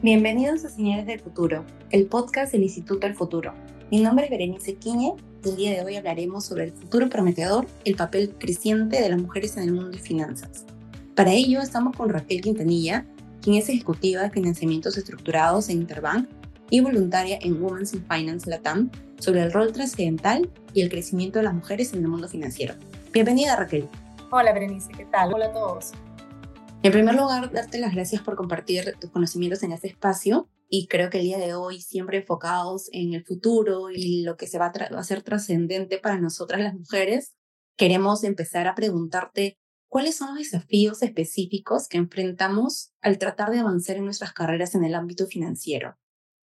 Bienvenidos a Señales del Futuro, el podcast del Instituto del Futuro. Mi nombre es Berenice Quiñe y el día de hoy hablaremos sobre el futuro prometedor, el papel creciente de las mujeres en el mundo de finanzas. Para ello estamos con Raquel Quintanilla, quien es ejecutiva de financiamientos estructurados en Interbank y voluntaria en Women's in Finance Latam, sobre el rol trascendental y el crecimiento de las mujeres en el mundo financiero. Bienvenida Raquel. Hola Berenice, ¿qué tal? Hola a todos. En primer lugar, darte las gracias por compartir tus conocimientos en este espacio y creo que el día de hoy siempre enfocados en el futuro y lo que se va a, hacer trascendente para nosotras las mujeres, queremos empezar a preguntarte cuáles son los desafíos específicos que enfrentamos al tratar de avanzar en nuestras carreras en el ámbito financiero.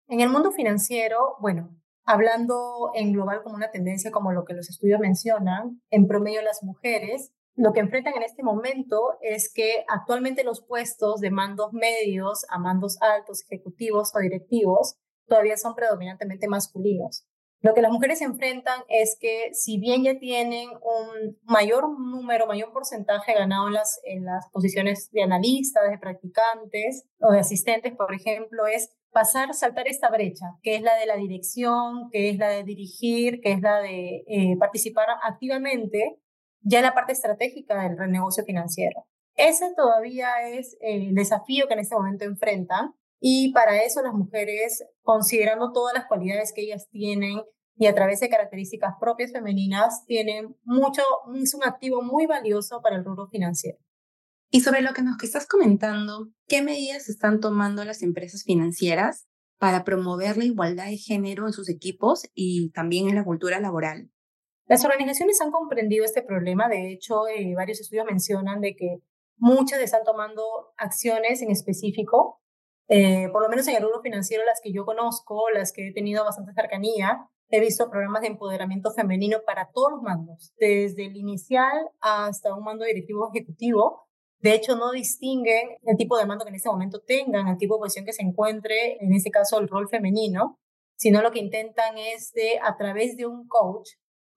En el mundo financiero, bueno, hablando en global como una tendencia como lo que los estudios mencionan, en promedio las mujeres lo que enfrentan en este momento es que actualmente los puestos de mandos medios a mandos altos, ejecutivos o directivos, todavía son predominantemente masculinos. Lo que las mujeres enfrentan es que si bien ya tienen un mayor número, mayor porcentaje ganado en las, posiciones de analistas, de practicantes o de asistentes, por ejemplo, es pasar, saltar esta brecha, que es la de la dirección, que es la de dirigir, que es la de eh, participar activamente ya en la parte estratégica del renegocio financiero. Ese todavía es el desafío que en este momento enfrentan y para eso las mujeres, considerando todas las cualidades que ellas tienen y a través de características propias femeninas, tienen mucho, es un activo muy valioso para el rubro financiero. Y sobre lo que nos estás comentando, ¿qué medidas están tomando las empresas financieras para promover la igualdad de género en sus equipos y también en la cultura laboral? Las organizaciones han comprendido este problema, de hecho, eh, varios estudios mencionan de que muchas están tomando acciones en específico, eh, por lo menos en el rubro financiero, las que yo conozco, las que he tenido bastante cercanía, he visto programas de empoderamiento femenino para todos los mandos, desde el inicial hasta un mando directivo ejecutivo. De hecho, no distinguen el tipo de mando que en este momento tengan, el tipo de posición que se encuentre, en este caso el rol femenino, sino lo que intentan es de, a través de un coach,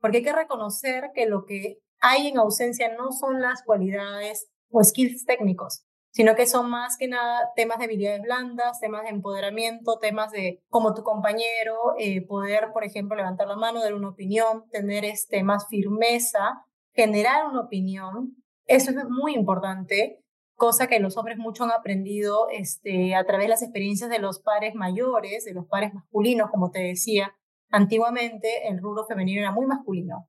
porque hay que reconocer que lo que hay en ausencia no son las cualidades o skills técnicos, sino que son más que nada temas de habilidades blandas, temas de empoderamiento, temas de como tu compañero, eh, poder, por ejemplo, levantar la mano, dar una opinión, tener este, más firmeza, generar una opinión. Eso es muy importante, cosa que los hombres mucho han aprendido este, a través de las experiencias de los pares mayores, de los pares masculinos, como te decía, Antiguamente el rubro femenino era muy masculino.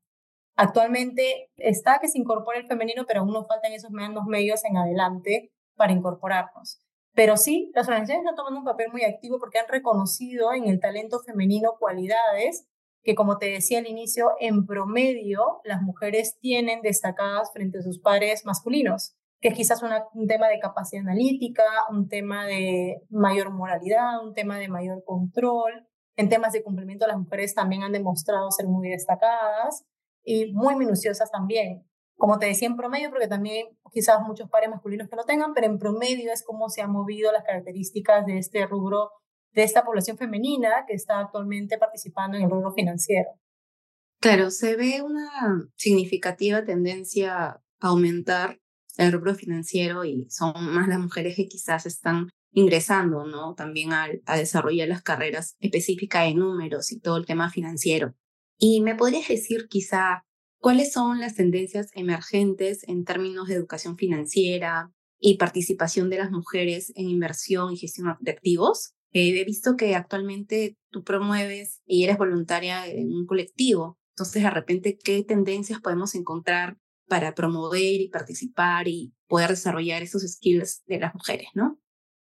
Actualmente está que se incorpora el femenino, pero aún nos faltan esos medios en adelante para incorporarnos. Pero sí, las organizaciones están tomando un papel muy activo porque han reconocido en el talento femenino cualidades que, como te decía al inicio, en promedio las mujeres tienen destacadas frente a sus pares masculinos, que es quizás un tema de capacidad analítica, un tema de mayor moralidad, un tema de mayor control, en temas de cumplimiento, las mujeres también han demostrado ser muy destacadas y muy minuciosas también. Como te decía, en promedio, porque también quizás muchos pares masculinos que lo tengan, pero en promedio es como se han movido las características de este rubro, de esta población femenina que está actualmente participando en el rubro financiero. Claro, se ve una significativa tendencia a aumentar el rubro financiero y son más las mujeres que quizás están ingresando, ¿no? También a, a desarrollar las carreras específicas de números y todo el tema financiero. Y me podrías decir quizá cuáles son las tendencias emergentes en términos de educación financiera y participación de las mujeres en inversión y gestión de activos. Eh, he visto que actualmente tú promueves y eres voluntaria en un colectivo. Entonces, de repente, ¿qué tendencias podemos encontrar para promover y participar y poder desarrollar esos skills de las mujeres, ¿no?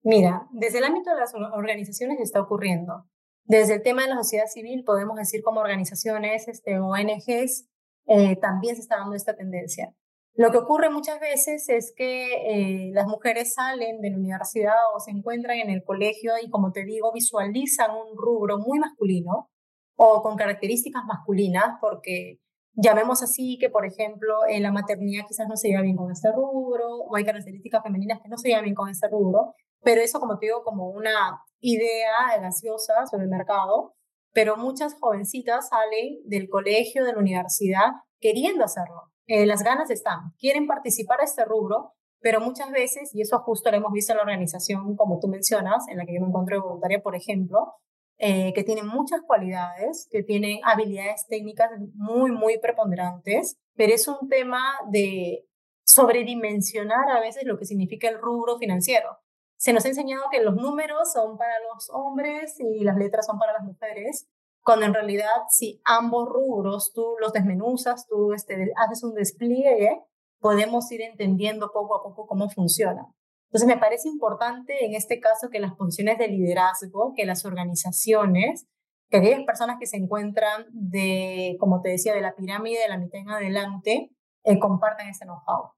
Mira, desde el ámbito de las organizaciones está ocurriendo. Desde el tema de la sociedad civil, podemos decir como organizaciones, este, ONGs, eh, también se está dando esta tendencia. Lo que ocurre muchas veces es que eh, las mujeres salen de la universidad o se encuentran en el colegio y, como te digo, visualizan un rubro muy masculino o con características masculinas, porque llamemos así que, por ejemplo, en la maternidad quizás no se lleva bien con este rubro, o hay características femeninas que no se llevan bien con este rubro, pero eso, como te digo, como una idea gaseosa sobre el mercado, pero muchas jovencitas salen del colegio, de la universidad, queriendo hacerlo. Eh, las ganas están, quieren participar a este rubro, pero muchas veces, y eso justo lo hemos visto en la organización, como tú mencionas, en la que yo me encuentro de voluntaria, por ejemplo, eh, que tienen muchas cualidades, que tienen habilidades técnicas muy, muy preponderantes, pero es un tema de sobredimensionar a veces lo que significa el rubro financiero. Se nos ha enseñado que los números son para los hombres y las letras son para las mujeres, cuando en realidad si ambos rubros tú los desmenuzas, tú este, haces un despliegue, podemos ir entendiendo poco a poco cómo funciona. Entonces, me parece importante en este caso que las posiciones de liderazgo, que las organizaciones, que aquellas personas que se encuentran de, como te decía, de la pirámide de la mitad en adelante, eh, compartan ese know-how.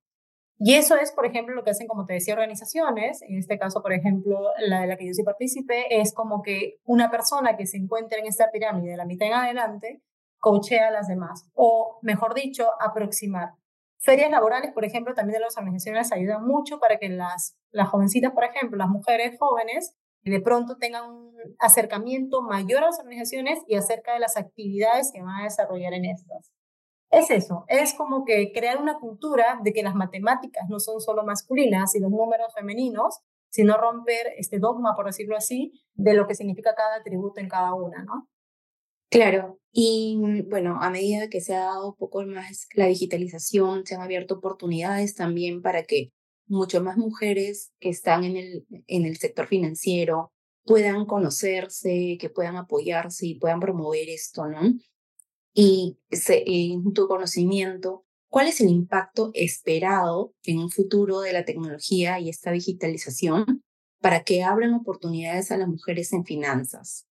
Y eso es, por ejemplo, lo que hacen, como te decía, organizaciones. En este caso, por ejemplo, la de la que yo sí participé, es como que una persona que se encuentra en esta pirámide de la mitad en adelante, coachea a las demás. O, mejor dicho, aproximar. Ferias laborales, por ejemplo, también de las organizaciones ayudan mucho para que las, las jovencitas, por ejemplo, las mujeres jóvenes, de pronto tengan un acercamiento mayor a las organizaciones y acerca de las actividades que van a desarrollar en estas. Es eso, es como que crear una cultura de que las matemáticas no son solo masculinas y los números femeninos, sino romper este dogma, por decirlo así, de lo que significa cada atributo en cada una, ¿no? Claro, y mm, bueno, a medida que se ha dado poco más la digitalización, se han abierto oportunidades también para que mucho más mujeres que están en el, en el sector financiero puedan conocerse, que puedan apoyarse y puedan promover esto, ¿no? Y en tu conocimiento, ¿cuál es el impacto esperado en un futuro de la tecnología y esta digitalización para que abran oportunidades a las mujeres en finanzas?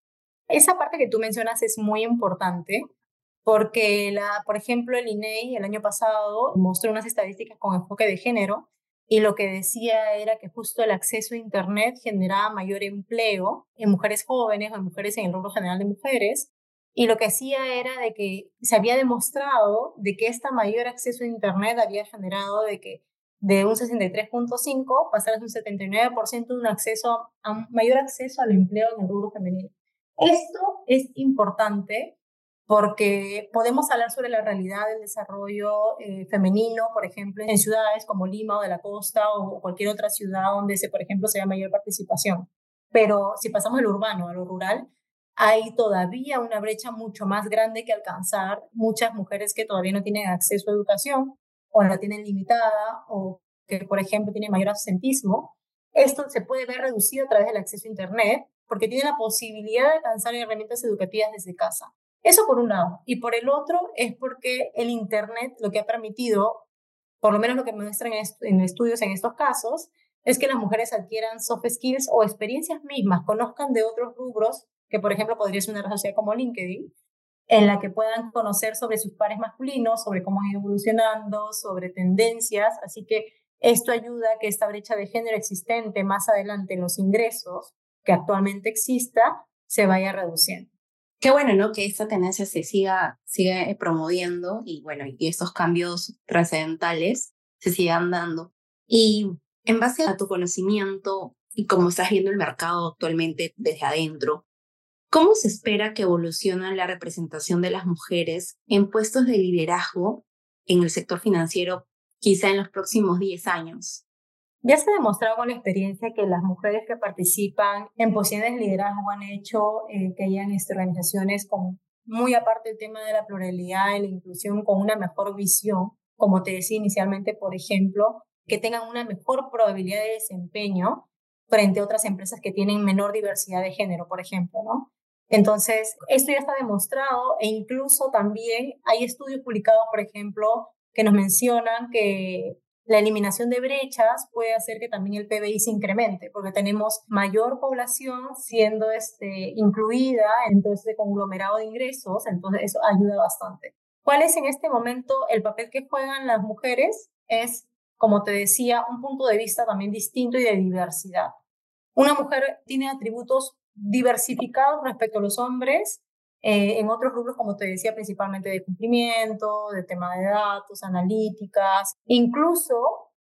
Esa parte que tú mencionas es muy importante porque, la, por ejemplo, el INEI el año pasado mostró unas estadísticas con enfoque de género y lo que decía era que justo el acceso a Internet generaba mayor empleo en mujeres jóvenes o en mujeres en el rubro general de mujeres. Y lo que hacía era de que se había demostrado de que este mayor acceso a Internet había generado de que de un 63.5 pasar a un 79% de un acceso a un mayor acceso al empleo en el rubro femenino. Esto es importante porque podemos hablar sobre la realidad del desarrollo eh, femenino, por ejemplo, en ciudades como Lima o de la costa o cualquier otra ciudad donde, se, por ejemplo, sea mayor participación. Pero si pasamos del urbano a lo rural, hay todavía una brecha mucho más grande que alcanzar. Muchas mujeres que todavía no tienen acceso a educación o la tienen limitada o que, por ejemplo, tienen mayor absentismo. Esto se puede ver reducido a través del acceso a Internet porque tiene la posibilidad de alcanzar herramientas educativas desde casa. Eso por un lado. Y por el otro es porque el Internet lo que ha permitido, por lo menos lo que muestran en estudios en estos casos, es que las mujeres adquieran soft skills o experiencias mismas, conozcan de otros rubros, que por ejemplo podría ser una red social como LinkedIn, en la que puedan conocer sobre sus pares masculinos, sobre cómo han ido evolucionando, sobre tendencias. Así que esto ayuda a que esta brecha de género existente más adelante en los ingresos que actualmente exista se vaya reduciendo. Qué bueno, ¿no? Que esta tendencia se siga, siga eh, promoviendo y bueno, y estos cambios trascendentales se sigan dando. Y en base a tu conocimiento y cómo estás viendo el mercado actualmente desde adentro, ¿cómo se espera que evolucione la representación de las mujeres en puestos de liderazgo en el sector financiero quizá en los próximos 10 años? Ya se ha demostrado con la experiencia que las mujeres que participan en posiciones de liderazgo han hecho eh, que hayan este, organizaciones con, muy aparte del tema de la pluralidad y la inclusión, con una mejor visión, como te decía inicialmente, por ejemplo, que tengan una mejor probabilidad de desempeño frente a otras empresas que tienen menor diversidad de género, por ejemplo, ¿no? Entonces, esto ya está demostrado e incluso también hay estudios publicados, por ejemplo, que nos mencionan que la eliminación de brechas puede hacer que también el PBI se incremente, porque tenemos mayor población siendo este, incluida en todo este conglomerado de ingresos, entonces eso ayuda bastante. ¿Cuál es en este momento el papel que juegan las mujeres? Es, como te decía, un punto de vista también distinto y de diversidad. Una mujer tiene atributos diversificados respecto a los hombres eh, en otros rubros, como te decía, principalmente de cumplimiento, de tema de datos, analíticas. Incluso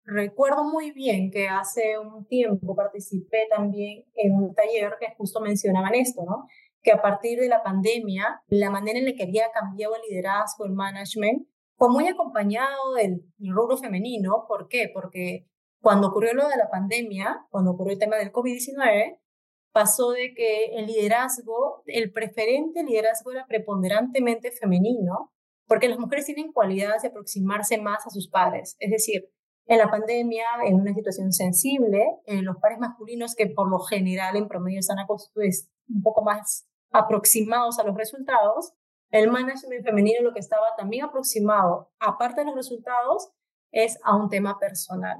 recuerdo muy bien que hace un tiempo participé también en un taller que justo mencionaban esto, ¿no? Que a partir de la pandemia, la manera en la que había cambiado el liderazgo, el management, fue muy acompañado del rubro femenino. ¿Por qué? Porque Cuando ocurrió lo de la pandemia, cuando ocurrió el tema del COVID-19, pasó de que el liderazgo, el preferente liderazgo era preponderantemente femenino, porque las mujeres tienen cualidades de aproximarse más a sus padres. Es decir, en la pandemia, en una situación sensible, eh, los pares masculinos que por lo general en promedio están pues, un poco más aproximados a los resultados, el management femenino lo que estaba también aproximado, aparte de los resultados, es a un tema personal.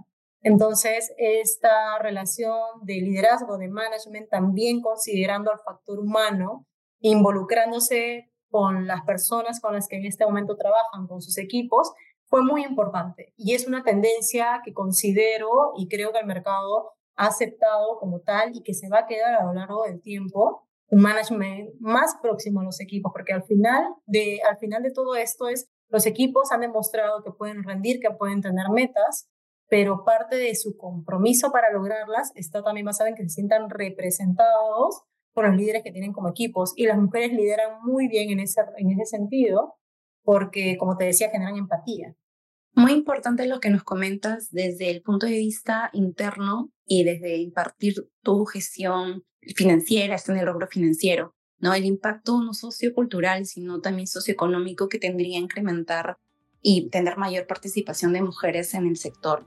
Entonces, esta relación de liderazgo, de management, también considerando al factor humano, involucrándose con las personas con las que en este momento trabajan, con sus equipos, fue muy importante. Y es una tendencia que considero y creo que el mercado ha aceptado como tal y que se va a quedar a lo largo del tiempo un management más próximo a los equipos, porque al final de, al final de todo esto es, los equipos han demostrado que pueden rendir, que pueden tener metas, pero parte de su compromiso para lograrlas está también basado en que se sientan representados por los líderes que tienen como equipos. Y las mujeres lideran muy bien en ese, en ese sentido, porque, como te decía, generan empatía. Muy importante lo que nos comentas desde el punto de vista interno y desde impartir tu gestión financiera, está en el logro financiero, ¿no? El impacto no sociocultural, sino también socioeconómico que tendría incrementar y tener mayor participación de mujeres en el sector.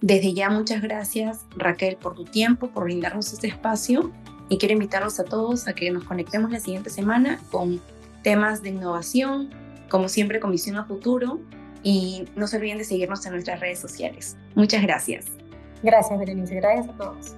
Desde ya, muchas gracias Raquel por tu tiempo, por brindarnos este espacio y quiero invitarlos a todos a que nos conectemos la siguiente semana con temas de innovación, como siempre con visión a futuro y no se olviden de seguirnos en nuestras redes sociales. Muchas gracias. Gracias, Berenice. Gracias a todos.